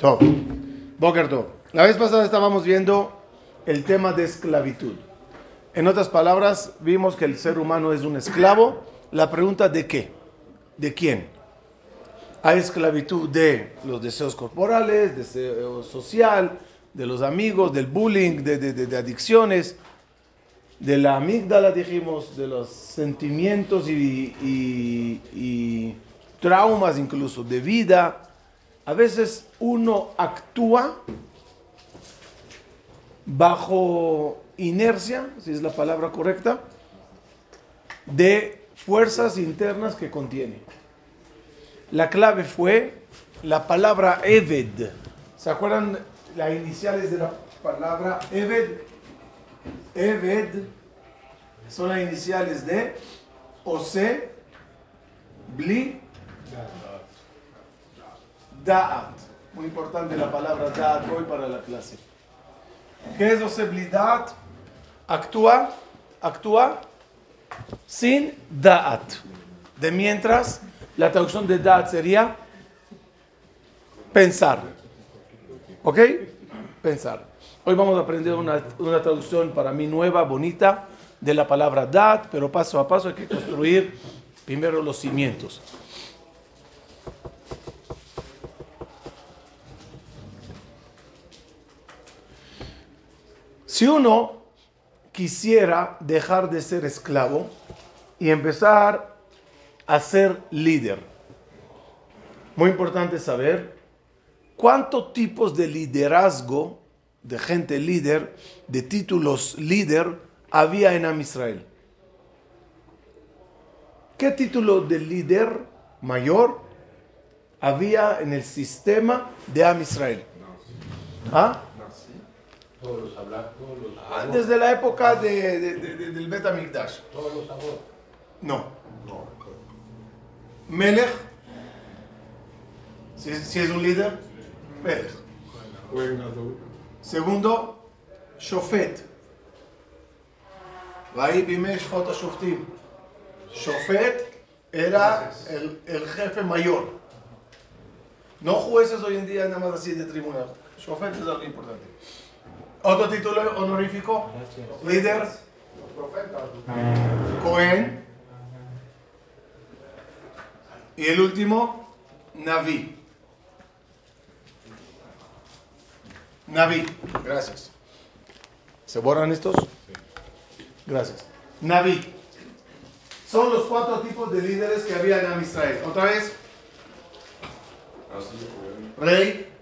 Boker Top. La vez pasada estábamos viendo el tema de esclavitud. En otras palabras, vimos que el ser humano es un esclavo. La pregunta de qué? ¿De quién? Hay esclavitud de los deseos corporales, deseo social, de los amigos, del bullying, de, adicciones, de la amígdala, dijimos, de los sentimientos y traumas incluso, de vida. A veces uno actúa bajo inercia, si es la palabra correcta, de fuerzas internas que contiene. La clave fue la palabra Eved. ¿Se acuerdan las iniciales de la palabra Eved? Eved son las iniciales de Ose, Bli, Da'at. Muy importante la palabra Da'at hoy para la clase. ¿Qué es Da'at? Actúa, actúa sin Da'at. De mientras, la traducción de Da'at sería pensar. ¿Ok? Pensar. Hoy vamos a aprender una, una, traducción para mí nueva, bonita, de la palabra dat, pero paso a paso hay que construir primero los cimientos. Si uno quisiera dejar de ser esclavo y empezar a ser líder, muy importante saber cuántos tipos de liderazgo de gente líder, de títulos líder, había en Am Israel. ¿Qué título de líder mayor había en el sistema de Am Israel? ¿Ah? Desde la época de, de, de, del Bet Amikdash. No. Melech, si, si es un líder, Melech. Segundo, Shofet. Shofet era el, el, jefe mayor. No jueces hoy en día nada más así de tribunal. Shofet es algo importante. Otro título honorífico. Líder. Cohen. Y el último, Naví. Naví, gracias. ¿Se borran estos? Gracias. Naví. Son los cuatro tipos de líderes que había en Israel. Otra vez. Rey.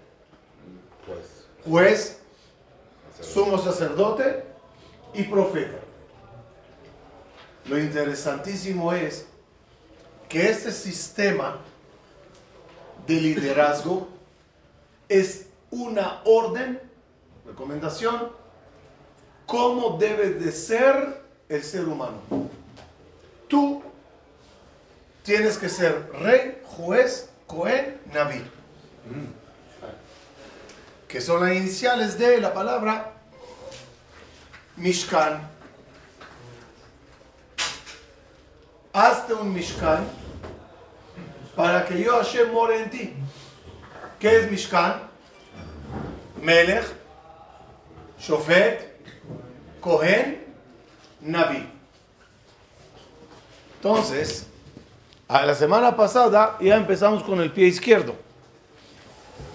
Juez. Sumo sacerdote y profeta. Lo interesantísimo es que este sistema de liderazgo es una orden, recomendación, cómo debe de ser el ser humano. Tú tienes que ser rey, juez, cohen, naví. Que son las iniciales de la palabra Mishkan. Hazte un Mishkan para que yo Hashem more en ti. ¿Qué es Mishkan? Melech, Shofet, Cohen, Naví. Entonces, a la semana pasada ya empezamos con el pie izquierdo.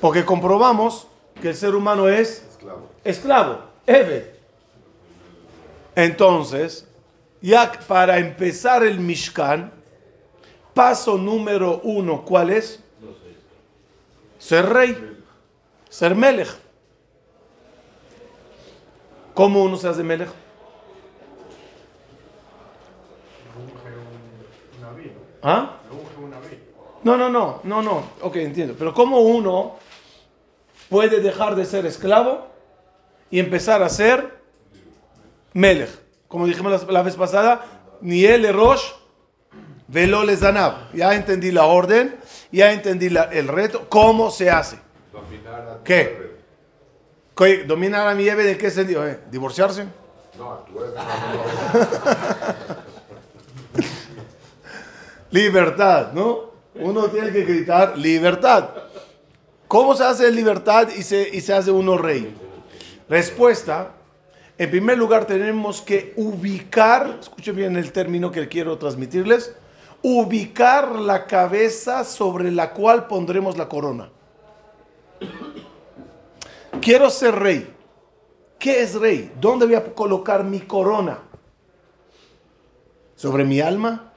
Porque comprobamos que el ser humano es Esclavo. esclavo, Eved. Entonces, ya para empezar el Mishkan, paso número uno, ¿cuál es? Ser rey, ser Melech. ¿Cómo uno se hace Melech? ¿Ah? No, no, no, no, no. Ok, entiendo. Pero ¿cómo uno puede dejar de ser esclavo y empezar a ser Melech? Como dijimos la, la vez pasada, ni el Rosh, velo les danab. Ya entendí la orden, ya entendí la- el reto. ¿Cómo se hace? Dominar a ¿Qué? ¿Qué- ¿Dominar a mi Eve en qué sentido? eh? ¿Divorciarse? No, no. Libertad, ¿no? Uno tiene que gritar libertad. ¿Cómo se hace libertad y se, y se hace uno rey? Respuesta. En primer lugar tenemos que ubicar, escuchen bien el término que quiero transmitirles, ubicar la cabeza sobre la cual pondremos la corona. Quiero ser rey. ¿Qué es rey? ¿Dónde voy a colocar mi corona? ¿Sobre mi alma?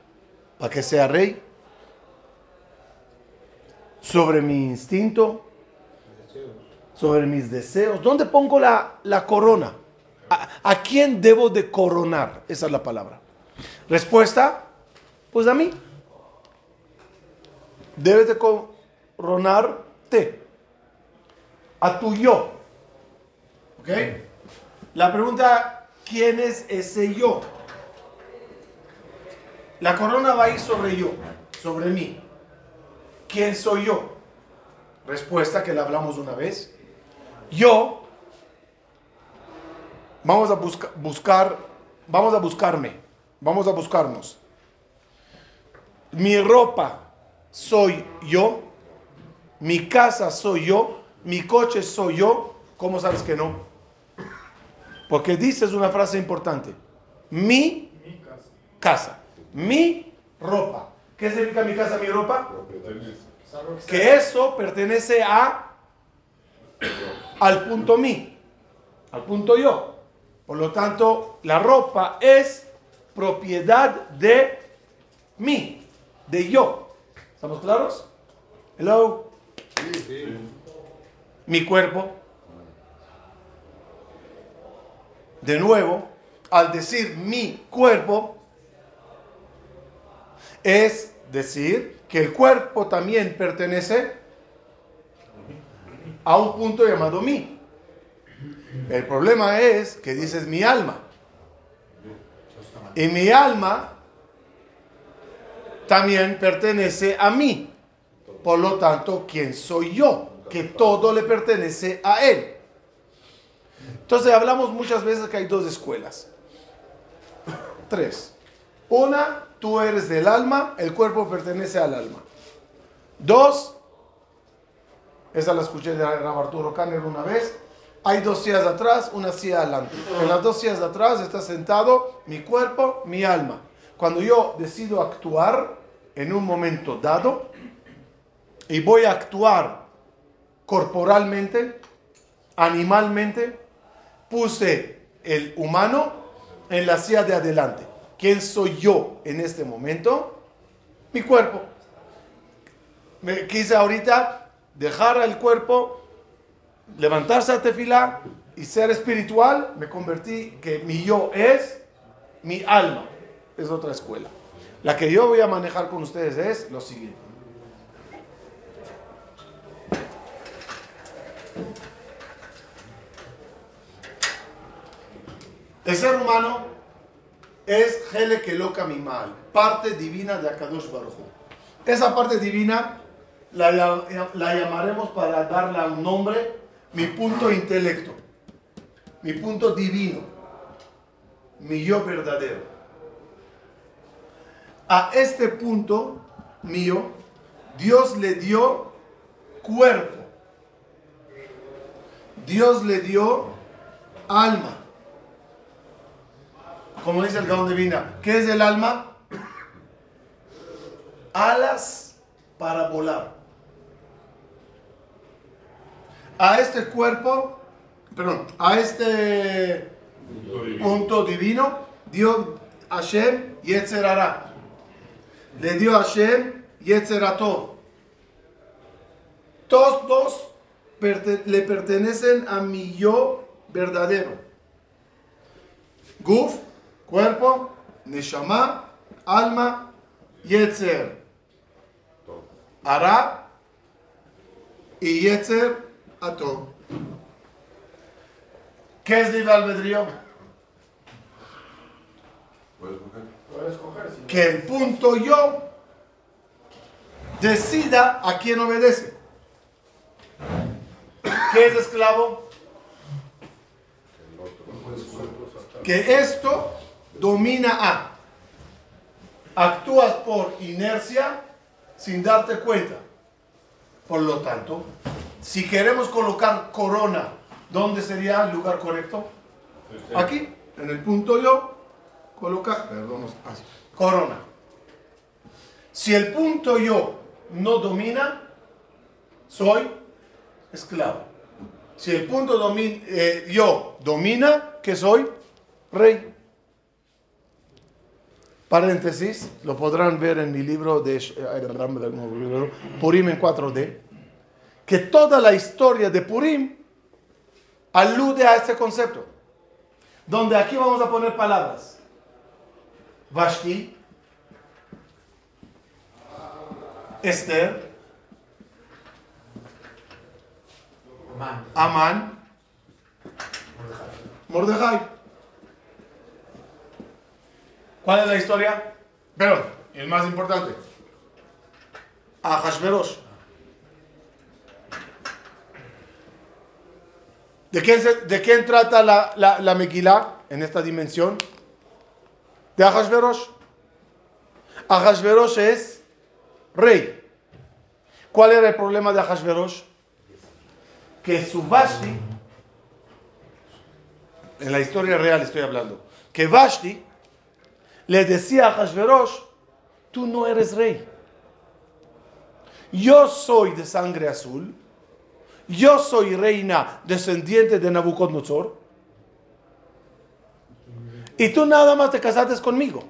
¿Para que sea rey? ¿Sobre mi instinto? ¿Sobre mis deseos? ¿Dónde pongo la, la corona? ¿A, ¿A quién debo de coronar? Esa es la palabra. Respuesta, pues a mí. Debes de coronarte a tu yo. ¿Ok? La pregunta, ¿quién es ese yo? La corona va a ir sobre yo, sobre mí. ¿Quién soy yo? Respuesta que la hablamos una vez. Yo, vamos a busca, buscar, vamos a buscarme, vamos a buscarnos. Mi ropa soy yo, mi casa soy yo, mi coche soy yo. ¿Cómo sabes que no? Porque dices una frase importante. Mi casa. Mi ropa. ¿Qué significa mi casa, mi ropa? Que eso pertenece a al punto mi, al punto yo. Por lo tanto, la ropa es propiedad de mí, de yo. ¿Estamos claros? Hello. Mi cuerpo. De nuevo, al decir mi cuerpo, es decir que el cuerpo también pertenece a un punto llamado mí. El problema es que dices mi alma. Y mi alma también pertenece a mí. Por lo tanto, ¿quién soy yo? Que todo le pertenece a él. Entonces hablamos muchas veces que hay dos escuelas. Tres. Una, tú eres del alma, el cuerpo pertenece al alma. Dos, esa la escuché de Arturo Kanner una vez. Hay dos sillas atrás, una silla adelante. En las dos sillas de atrás está sentado mi cuerpo, mi alma. Cuando yo decido actuar en un momento dado y voy a actuar corporalmente, animalmente, puse el humano en la silla de adelante. ¿Quién soy yo en este momento? Mi cuerpo. Me quise ahorita dejar el cuerpo, levantarse a tefilá y ser espiritual. Me convertí que mi yo es mi alma. Es otra escuela. La que yo voy a manejar con ustedes es lo siguiente. El ser humano es Hele Keloka Mimal, parte divina de Akadosh Baruj Esa parte divina la, la, llamaremos para darle un nombre mi punto intelecto, mi punto divino, mi yo verdadero. A este punto mío, Dios le dio cuerpo, Dios le dio alma como dice el Gaón Divina, ¿qué es el alma? Alas para volar. A este cuerpo, perdón, a este punto divino, dio Hashem Yetzerara. Le dio Hashem Yetzerato. Todos dos le pertenecen a mi yo verdadero. Guf Cuerpo, Neshama, alma, Yetzer. Ara y Yetzer Ato. ¿Qué es libre albedrío? Puedes escoger. Que el punto yo decida a quién obedece. ¿Qué es esclavo? Que esto domina a. Actúas por inercia sin darte cuenta. Por lo tanto, Si queremos colocar corona, ¿dónde sería el lugar correcto? Aquí, en el punto yo, perdón, así, corona. Si el punto yo no domina, soy esclavo. Si el punto eh, yo domina, que soy rey. Paréntesis, lo podrán ver en mi libro de Purim en 4D, que toda la historia de Purim alude a este concepto. Donde aquí vamos a poner palabras. Vashti, Esther, Amán, Mordejai. ¿Cuál es la historia? Pero, el más importante. Ahashverosh. ¿De quién, ¿De quién trata la, la, la en esta dimensión? De Ahashverosh. Ahashverosh es rey. ¿Cuál era el problema de Ahashverosh? Que su Vashti, en la historia real estoy hablando, que Vashti le decía a Hashverosh, tú no eres rey. Yo soy de sangre azul. Yo soy reina descendiente de Nabucodonosor. Y tú nada más te casaste conmigo.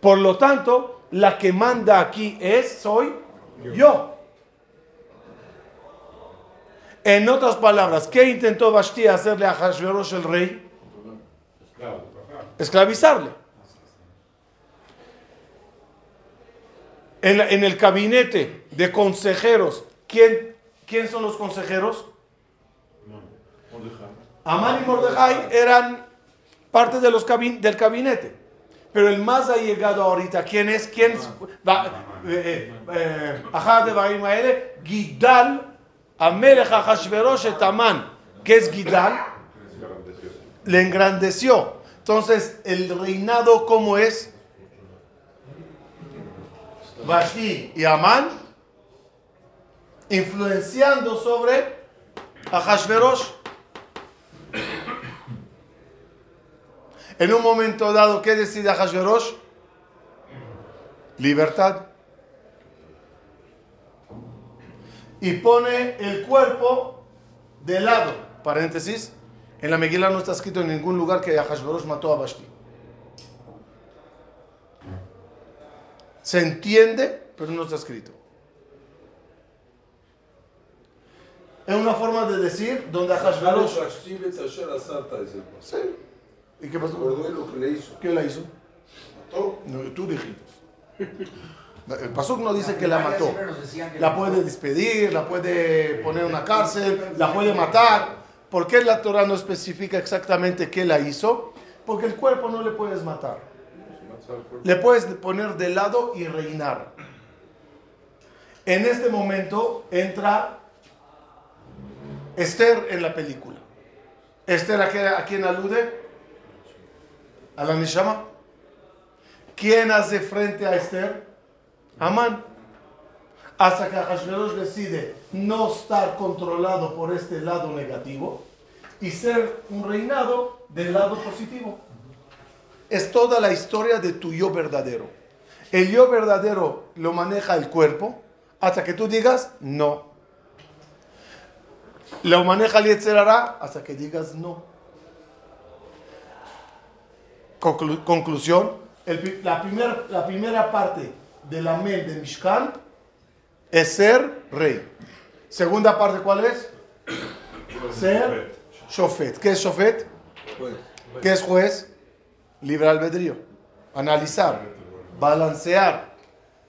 Por lo tanto, la que manda aquí es, soy yo. En otras palabras, ¿qué intentó Vashti hacerle a Hashverosh el rey? Esclavizarle. En, en, el gabinete de consejeros, ¿quién, ¿quién son los consejeros? Amán y Mordejai eran parte de los del gabinete. Pero el más allegado ahorita, ¿quién es? ¿Quién es? Eh, eh, Ajá de Gidal, Amelech Hashverosh. ¿Qué es Gidal? Le engrandeció. Entonces, el reinado, ¿cómo es? Vashti y Amán, influenciando sobre Ahashverosh. En un momento dado, ¿qué decide Ahashverosh? Libertad. Y pone el cuerpo de lado, paréntesis, en la Megillah no está escrito en ningún lugar que Ahashverosh mató a Vashti. Se entiende, pero no está escrito. Es una forma de decir donde Ahashverosh... Sí. ¿Y qué pasó? lo que le hizo. ¿Qué le hizo? Mató. No, tú dijiste. El Pasuk no dice que la mató. La puede despedir, la puede poner en una cárcel, la puede matar. ¿Por qué la Torah no especifica exactamente qué la hizo? Porque el cuerpo no le puedes matar. Le puedes poner de lado y reinar. En este momento entra Esther en la película. ¿Esther a, quién alude? ¿A la Nishama? ¿Quién hace frente a Esther? Amán. Hasta que Hashverosh decide no estar controlado por este lado negativo y ser un reinado del lado positivo. Es toda la historia de tu yo verdadero. El yo verdadero lo maneja el cuerpo hasta que tú digas no. Lo maneja el Yetzerara hasta que digas no. conclusión, la, la primera parte de la mel de Mishkan es ser rey. Segunda parte, ¿cuál es? Ser shofet. ¿Qué es shofet? ¿Qué es juez? Libre albedrío. Analizar, balancear,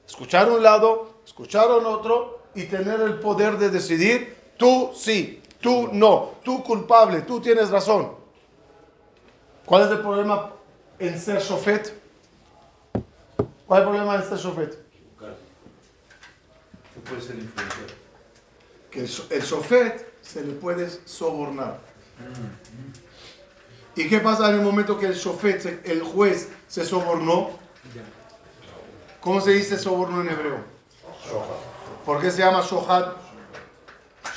escuchar un lado, escuchar un otro y tener el poder de decidir, tú sí, tú no, tú culpable, tú tienes razón. ¿Cuál es el problema en ser shofet? ¿Cuál es el problema en ser shofet? Puede ser Que el, el sofet se le puede sobornar. ¿Y qué pasa en el momento que el sofet, el juez, se sobornó? ¿Cómo se dice soborno en hebreo? ¿Por qué se llama Shohad?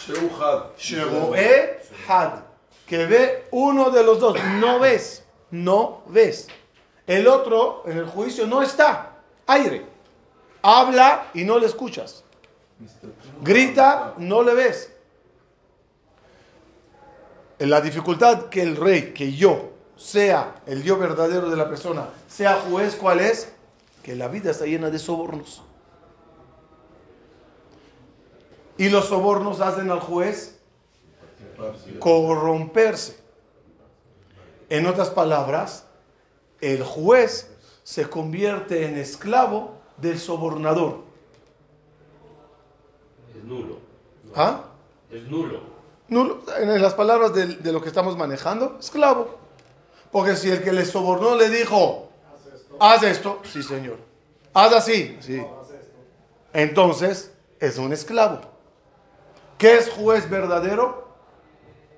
Sheuhad. Sheroe Had. Que ve uno de los dos. No ves. No ves. El otro en el juicio no está. Aire. Habla y no le escuchas. Grita, no le ves. La dificultad que el rey, que yo, sea el Dios verdadero de la persona, sea juez, ¿cuál es? Que la vida está llena de sobornos. Y los sobornos hacen al juez corromperse. En otras palabras, el juez se convierte en esclavo del sobornador. Es nulo. ¿Ah? Es nulo. Nulo. En las palabras de, de lo que estamos manejando, esclavo. Porque si el que le sobornó le dijo, haz esto, sí señor. Haz así, sí. Entonces es un esclavo. ¿Qué es juez verdadero?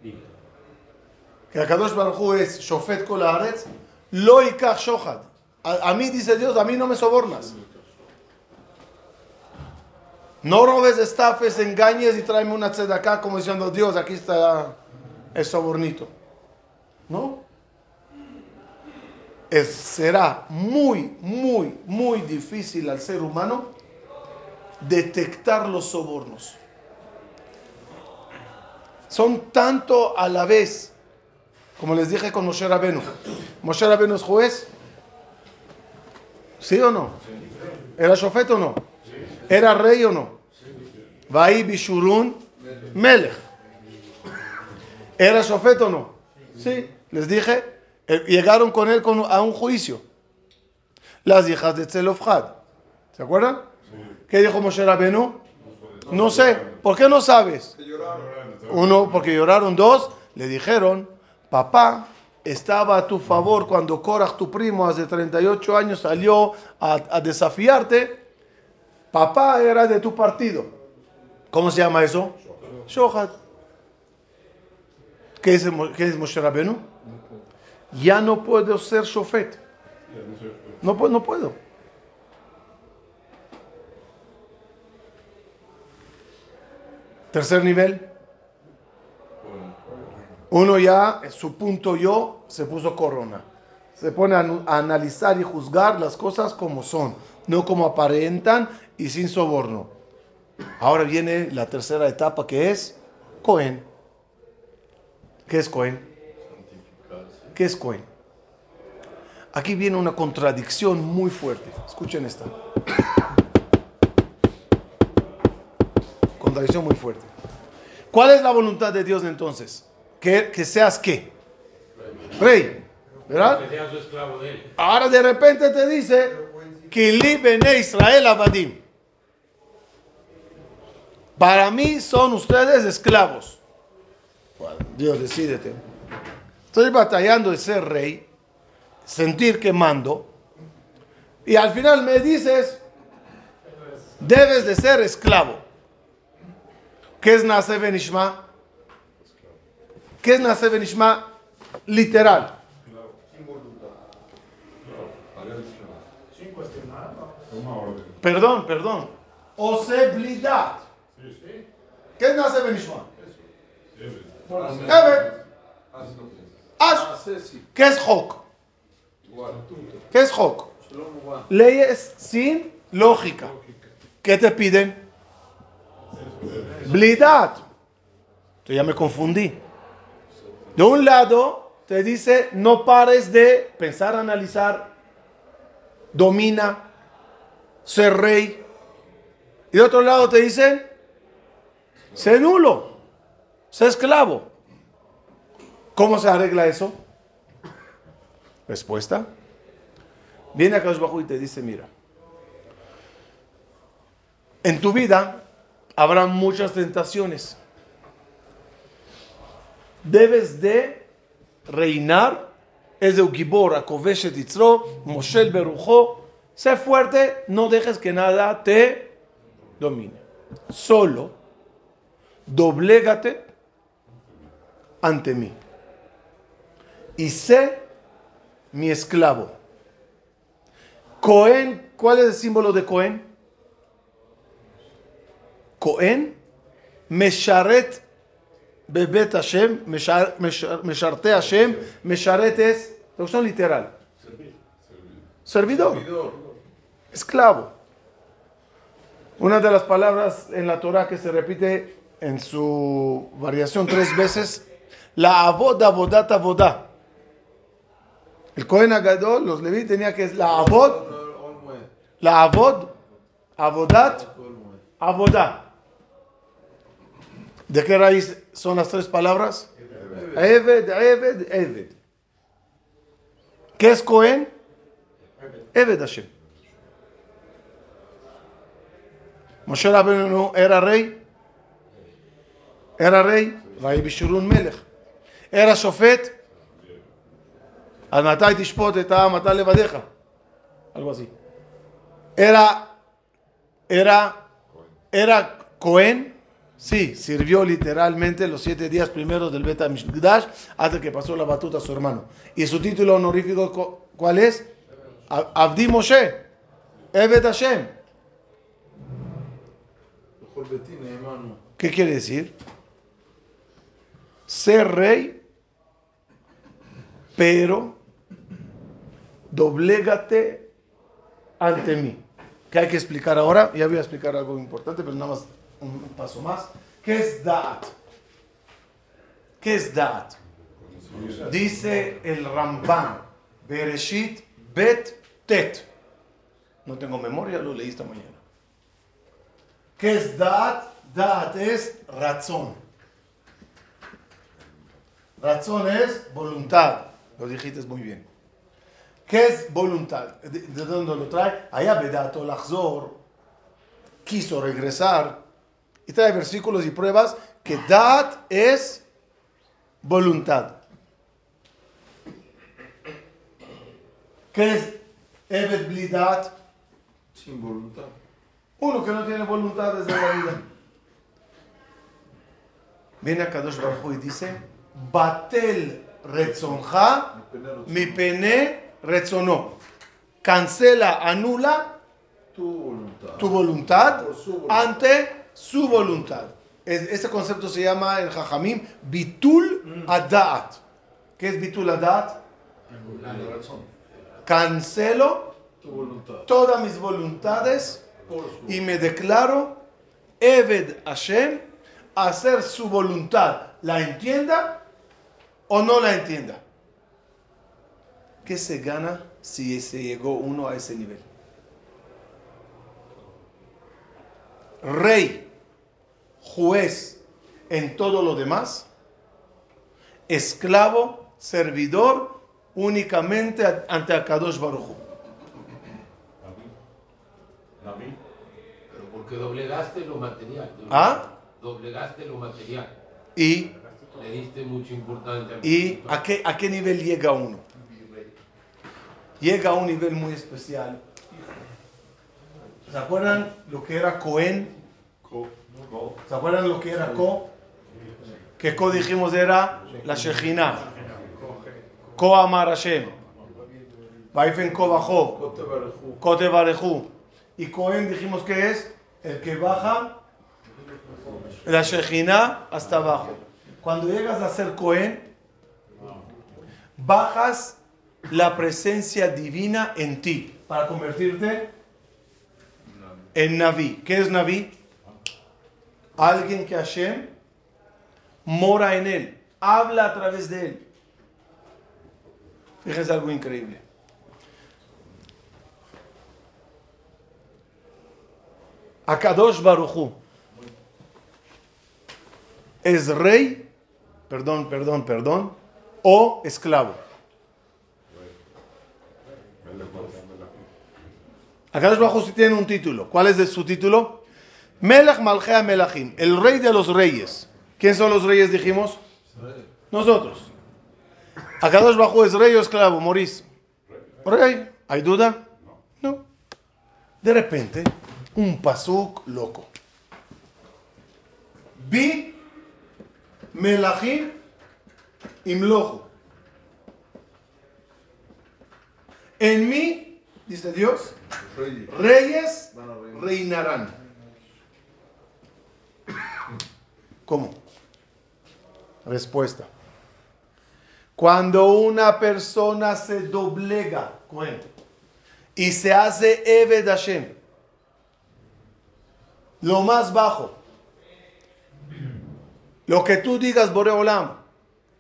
Dime. Que Akadosh Baruj Hu es Shofet Kol Haaretz, Lo Yikach Shohad. A, a mí dice Dios, a mí no me sobornas. No robes, estafes, engañes y tráeme una acá como diciendo Dios, aquí está el sobornito. No. Es- será muy, muy, muy difícil al ser humano detectar los sobornos. Son tanto a la vez, como les dije con Moshe Rabenu. ¿Moshe Rabenu es juez? ¿Sí o no? ¿Era shofet o no? ¿Era rey o no? Vaí Bishurun Melech. ¿Era shofet o no? Sí, les dije, eh, llegaron con él a un juicio. Las hijas de Tzelofhad. ¿Se acuerdan? ¿Qué dijo Moshe Rabenu? No sé. ¿Por qué no sabes? Uno, porque lloraron. Dos, le dijeron, papá estaba a tu favor cuando Korach, tu primo, hace 38 años salió a desafiarte. Papá era de tu partido. ¿Cómo se llama eso? Shohat. ¿Qué es, qué es Moshe Rabenu? Ya no puedo ser shofet. No, no puedo. Tercer nivel. Uno ya, en su punto yo, se puso corona. Se pone a analizar y juzgar las cosas como son, no como aparentan y sin soborno. Ahora viene la tercera etapa que es Cohen. ¿Qué es Cohen? ¿Qué es Cohen? Aquí viene una contradicción muy fuerte. Escuchen esta. Contradicción muy fuerte. ¿Cuál es la voluntad de Dios entonces? Que, que seas qué? Rey. ¿Verdad? Ahora de repente te dice que bene Israel abadim. Para mí son ustedes esclavos. Bueno, Dios, decídete. Estoy batallando de ser rey, sentir que mando, y al final me dices, debes de ser esclavo. ¿Qué es Nase Benishma? ¿Qué es Nase Benishma? Literal. Perdón, perdón. Oseblidat. ¿Qué es Nase Benishma? Evet. Ash. ¿Qué es Hok? Leyes sin lógica. ¿Qué te piden? Blidat. Yo ya me confundí. De un lado te dice no pares de pensar, analizar, domina, ser rey. Y de otro lado te dicen, sé nulo, sé esclavo. ¿Cómo se arregla eso? Respuesta. Viene acá abajo y te dice, mira, en tu vida habrá muchas tentaciones. Debes de reinar. Es de Yitzro, Moshel Berujo. Sé fuerte, no dejes que nada te domine. Solo doblégate ante mí. Y sé mi esclavo. Cohen, ¿cuál es el símbolo de Cohen? Cohen, Mesharet Bebet Hashem, Meshar- Meshar- Mesharte Hashem, Mesharet es, traducción literal. Servidor, esclavo. Una de las palabras en la Torah que se repite en su variación tres veces, la avod, avodat, avodá. El Cohen Agadol, los Leví tenía que la avod, la avod, avodat, avodá. ¿De qué raíz son las tres palabras? Eved, Eved, Eved. ¿Qué es Cohen? Eved Hashem. Moshe Rabbeinu era rey. Era rey, Bishurun Melech. Era Sofet, al Tishpot. Algo así. Era, era, era Cohen. Sí, sirvió literalmente los siete días primeros del Beta Mishdash hasta que pasó la batuta a su hermano. Y su título honorífico, ¿cuál es? Avdi Moshe, Evet Hashem. ¿Qué quiere decir? Ser rey, pero doblégate ante mí. ¿Qué hay que explicar ahora? Ya voy a explicar algo importante, pero nada más un paso más. ¿Qué es Da'at? ¿Qué es Da'at? Dice el Ramban, Bereshit Bet Tet. No tengo memoria, lo leí esta mañana. ¿Qué es Da'at? Da'at es razón. Razón es voluntad. Lo dijiste muy bien. ¿Qué es voluntad? ¿De, de dónde lo trae? Allá Bedato Lachzor quiso regresar y trae versículos y pruebas que Da'at es voluntad. ¿Qué es Ebed Blidat? Sin voluntad. Uno que no tiene voluntad desde la vida. Viene a Kadosh Baruj y dice, Batel retzonja mi pene retzono. Cancela, anula Tu voluntad. tu voluntad ante su voluntad. Es- Este concepto se llama en Jajamim Bitul Adat. ¿Qué es Bitul Adat? Cancelo todas mis voluntades y me declaro Eved Hashem, hacer su voluntad, la entienda o no la entienda. ¿Qué se gana si se llegó uno a ese nivel? Rey, juez en todo lo demás, esclavo, servidor únicamente ante Akadosh Baruj. Pero porque doblegaste lo material. ¿Ah? Doblegaste lo material. Y Le diste mucha importancia. ¿Y a qué, a qué nivel llega uno? Llega a un nivel muy especial. ¿Se acuerdan lo que era Cohen? ¿Se acuerdan lo que era Co? Que Co dijimos era la Shejina. Ko Amar Hashem. Vaifen Ko bajó. Cote Barejú. Y Cohen dijimos que es el que baja la Shejina hasta abajo. Cuando llegas a ser Cohen, bajas la presencia divina en ti para convertirte en Naví. ¿Qué es Naví? Alguien que Hashem mora en él, habla a través de él. Fíjense algo increíble. Akadosh Baruchu es rey, perdón, perdón, perdón, o esclavo. Akadosh Baruchu sí tiene un título. ¿Cuál es de su título? Melech Malchea Melachim, el rey de los reyes. ¿Quién son los reyes, dijimos? Nosotros. Akadosh Baruchu es rey o esclavo, Morís. Rey. ¿Hay duda? No. De repente, un pasuk loco. Vi Melachim Imlojo. En mí, dice Dios, Reyes. reinarán. ¿Cómo? Respuesta. Cuando una persona se doblega, y se hace Eved Hashem, lo más bajo, lo que tú digas, Boreolam,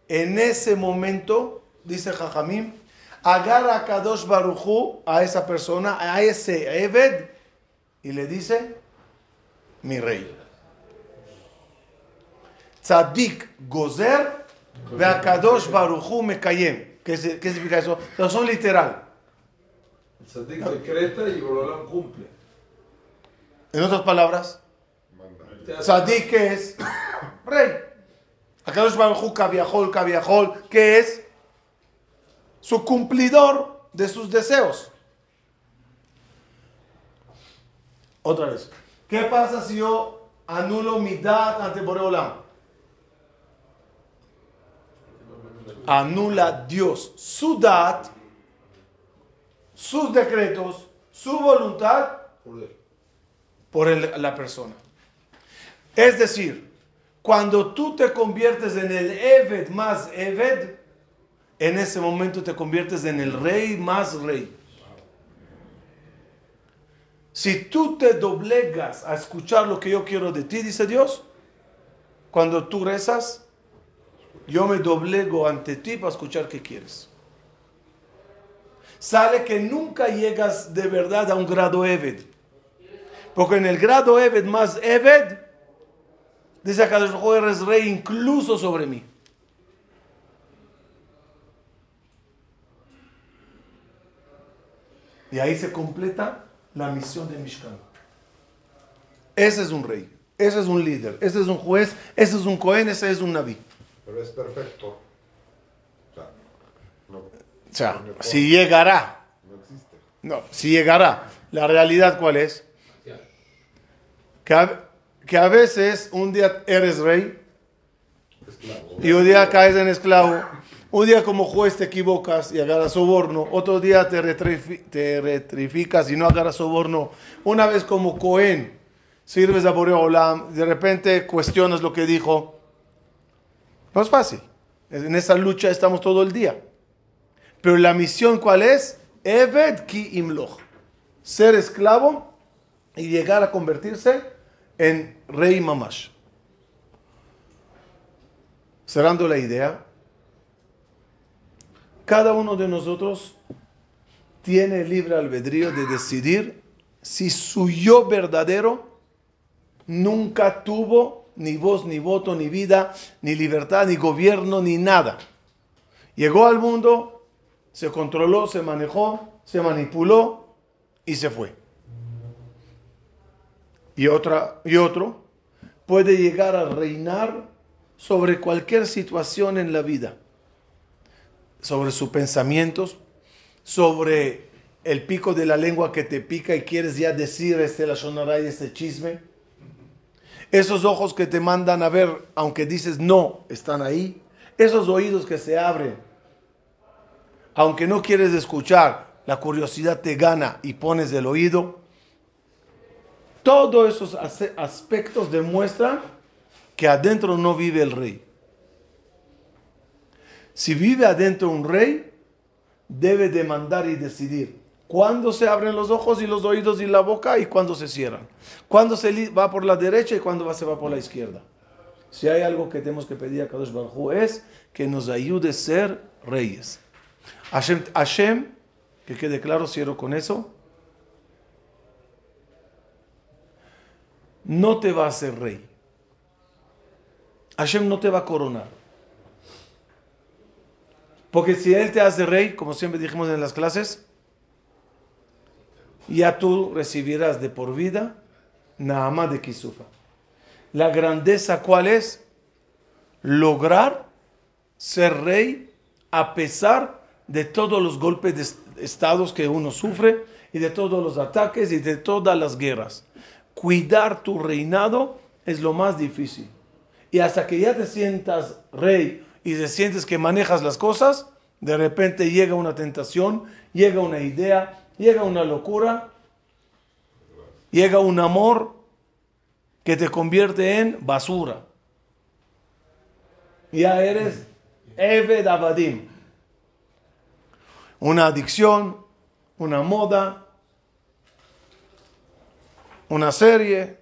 en ese momento, dice Jajamim, agarra a Kadosh Baruchu, a esa persona, a ese Eved, y le dice, mi rey. Tzadik Gozer, ve a Kadosh Baruchu Mekayem. ¿Qué, ¿Qué significa eso? son literal. El Tzadik decreta y Boreolam cumple. En otras palabras, Tzadik es rey. Akadosh Baruj Kaviahol, Kaviahol, que es su cumplidor de sus deseos. Otra vez. ¿Qué pasa si yo anulo mi dad ante Boreolam? Anula Dios su dad, sus decretos, su voluntad por la persona. Es decir, cuando tú te conviertes en el Eved más Eved, en ese momento te conviertes en el rey más rey. Si tú te doblegas a escuchar lo que yo quiero de ti, dice Dios, cuando tú rezas, yo me doblego ante ti para escuchar qué quieres. Sale que nunca llegas de verdad a un grado Eved. Porque en el grado Eved más Eved, Dice acá, eres rey incluso sobre mí. Y ahí se completa la misión de Mishkan. Ese es un rey, ese es un líder, ese es un juez, ese es un cohen, ese es un naví. Pero es perfecto. O sea, si llegará. No existe. No, si llegará. La realidad, ¿cuál es? Que que a veces un día eres rey y un día caes en esclavo. Un día como juez te equivocas y agarras soborno. Otro día te, retrificas y no agarras soborno. Una vez como Cohen sirves a Boreolam, de repente cuestionas lo que dijo. No es fácil. En esa lucha estamos todo el día. Pero la misión cuál es? Eved ki imloch. Ser esclavo y llegar a convertirse en rey mamash. Cerrando la idea, cada uno de nosotros tiene libre albedrío de decidir si su yo verdadero nunca tuvo ni voz, ni voto, ni vida, ni libertad, ni gobierno, ni nada. Llegó al mundo, se controló, se manejó, se manipuló y se fue y, otra, y otro puede llegar a reinar sobre cualquier situación en la vida, sobre sus pensamientos, sobre el pico de la lengua que te pica y quieres ya decir este la y este chisme. Esos ojos que te mandan a ver, aunque dices no, están ahí. Esos oídos que se abren, aunque no quieres escuchar, la curiosidad te gana y pones el oído. Todos esos aspectos demuestran que adentro no vive el rey. Si vive adentro un rey, debe demandar y decidir cuándo se abren los ojos y los oídos y la boca y cuándo se cierran. Cuándo se va por la derecha y cuándo se va por la izquierda. Si hay algo que tenemos que pedir a Kadosh Baruj es que nos ayude a ser reyes. Hashem, Hashem, que quede claro, cierro con eso, no te va a hacer rey. Hashem no te va a coronar. Porque si Él te hace rey, como siempre dijimos en las clases, ya tú recibirás de por vida Nahama de Kisufa. La grandeza, ¿cuál es? Lograr ser rey a pesar de todos los golpes de estados que uno sufre y de todos los ataques y de todas las guerras cuidar tu reinado es lo más difícil. Y hasta que ya te sientas rey y te sientes que manejas las cosas, de repente llega una tentación, llega una idea, llega una locura, llega un amor que te convierte en basura. Ya eres Eved Abadim. Una adicción, una moda, una serie.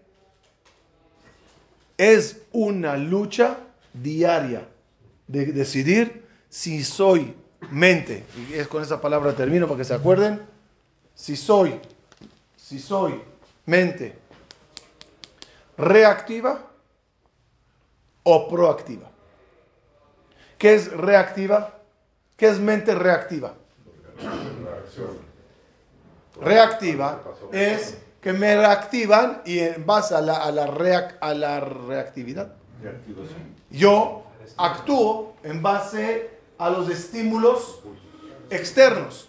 Es una lucha diaria de decidir si soy mente, y es con esa palabra termino para que se acuerden, si soy, si soy mente reactiva o proactiva. ¿Qué es reactiva? ¿Qué es mente reactiva? Reactiva es que me reactivan y en base a la, a la, a la reactividad, yo actúo en base a los estímulos externos.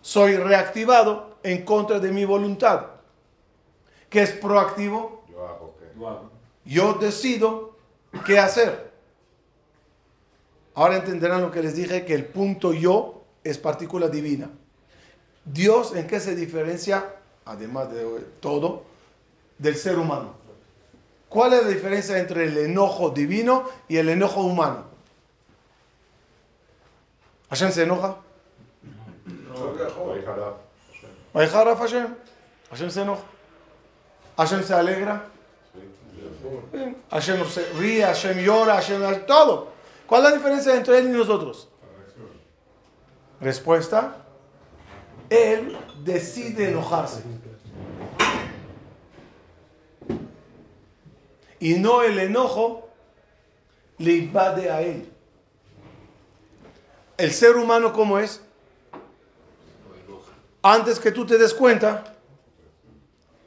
Soy reactivado en contra de mi voluntad. ¿Qué es proactivo? Yo decido qué hacer. Ahora entenderán lo que les dije, que el punto yo es partícula divina. Dios en qué se diferencia, además de todo, del ser humano. ¿Cuál es la diferencia entre el enojo divino y el enojo humano? ¿Hashem se enoja? Hashem. Hashem se enoja. Hashem se alegra. Hashem se ríe, Hashem llora, Hashem todo. ¿Cuál es la diferencia entre él y nosotros? Respuesta. Él decide enojarse. Y no el enojo le invade a él. El ser humano, ¿cómo es? Antes que tú te des cuenta,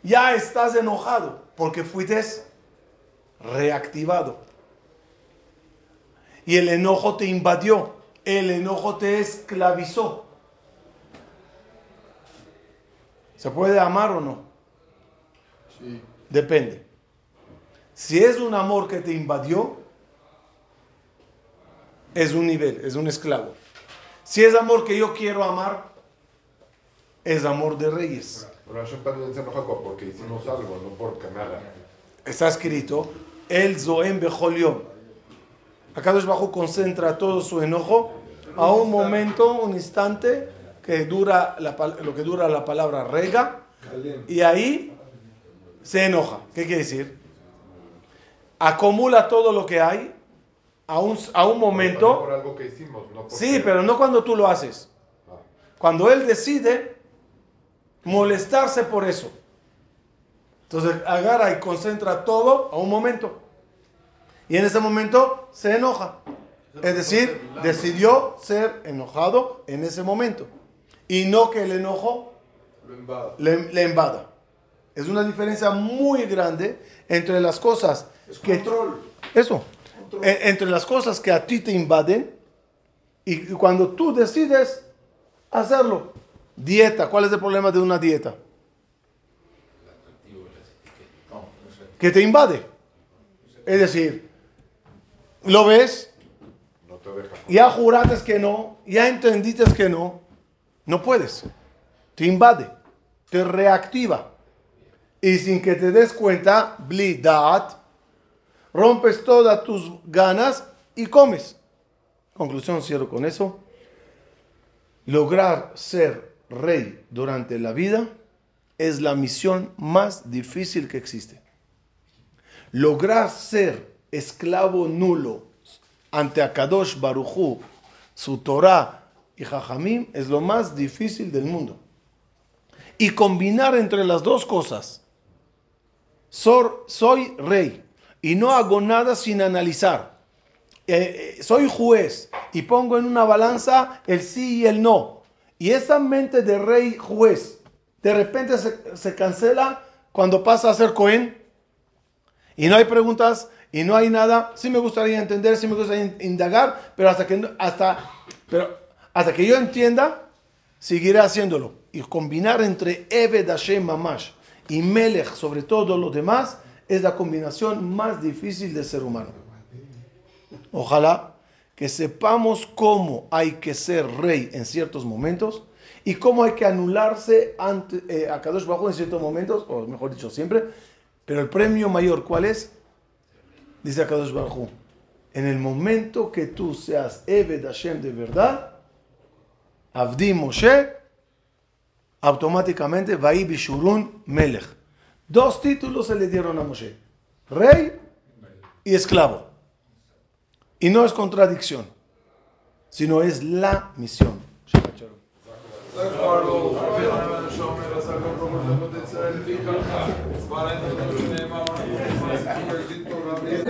ya estás enojado porque fuiste reactivado. Y el enojo te invadió, el enojo te esclavizó. ¿Se puede amar o no? Sí. Depende. Si es un amor que te invadió, es un nivel, es un esclavo. Si es amor que yo quiero amar, es amor de reyes. Pero Hashem se enoja porque hicimos algo, no porque nada. Está escrito, el Zoem Bejoliom. Acá bajo concentra todo su enojo a un momento, un instante que dura lo que dura la palabra rega y ahí se enoja. ¿Qué quiere decir? Acumula todo lo que hay a un, a un momento. Por algo que hicimos, no sí, pero no cuando tú lo haces. Ah. Cuando él decide molestarse por eso. Entonces agarra y concentra todo a un momento. Y en ese momento se enoja. Es decir, decidió ser enojado en ese momento. Y no que el enojo le, le invada. Es una diferencia muy grande entre las cosas que... Control. Eso. E, entre las cosas que a ti te invaden y cuando tú decides hacerlo. Dieta. ¿Cuál es el problema de una dieta? Que te invade. Es decir, lo ves, ya juraste que no, ya entendiste que no, no puedes. Te invade, te reactiva. Y sin que te des cuenta, blidat, rompes todas tus ganas y comes. Conclusión, cierro con eso. Lograr ser rey durante la vida es la misión más difícil que existe. Lograr ser esclavo nulo ante Akadosh Baruchu, su Torah y Jajamim es lo más difícil del mundo. Y combinar entre las dos cosas, soy rey y no hago nada sin analizar. Eh, eh, soy juez y pongo en una balanza el sí y el no. Y esa mente de rey juez de repente se, cancela cuando pasa a ser Cohen. Y no hay preguntas y no hay nada. Sí me gustaría entender, sí me gustaría indagar, pero hasta que, hasta, pero hasta que yo entienda, seguiré haciéndolo. Y combinar entre Eved Hashem Mamash y Melech sobre todo lo demás es la combinación más difícil del ser humano. Ojalá que sepamos cómo hay que ser rey en ciertos momentos y cómo hay que anularse ante, eh, a Kadosh Bajo en ciertos momentos, o mejor dicho, siempre. Pero el premio mayor, ¿cuál es? Dice Kadosh Bajo, En el momento que tú seas Eved Hashem de verdad, Abdi Moshe, automáticamente Vai Bishurun Melech. Dos títulos se le dieron a Moshe: rey y esclavo. Y no es contradicción, sino es la misión.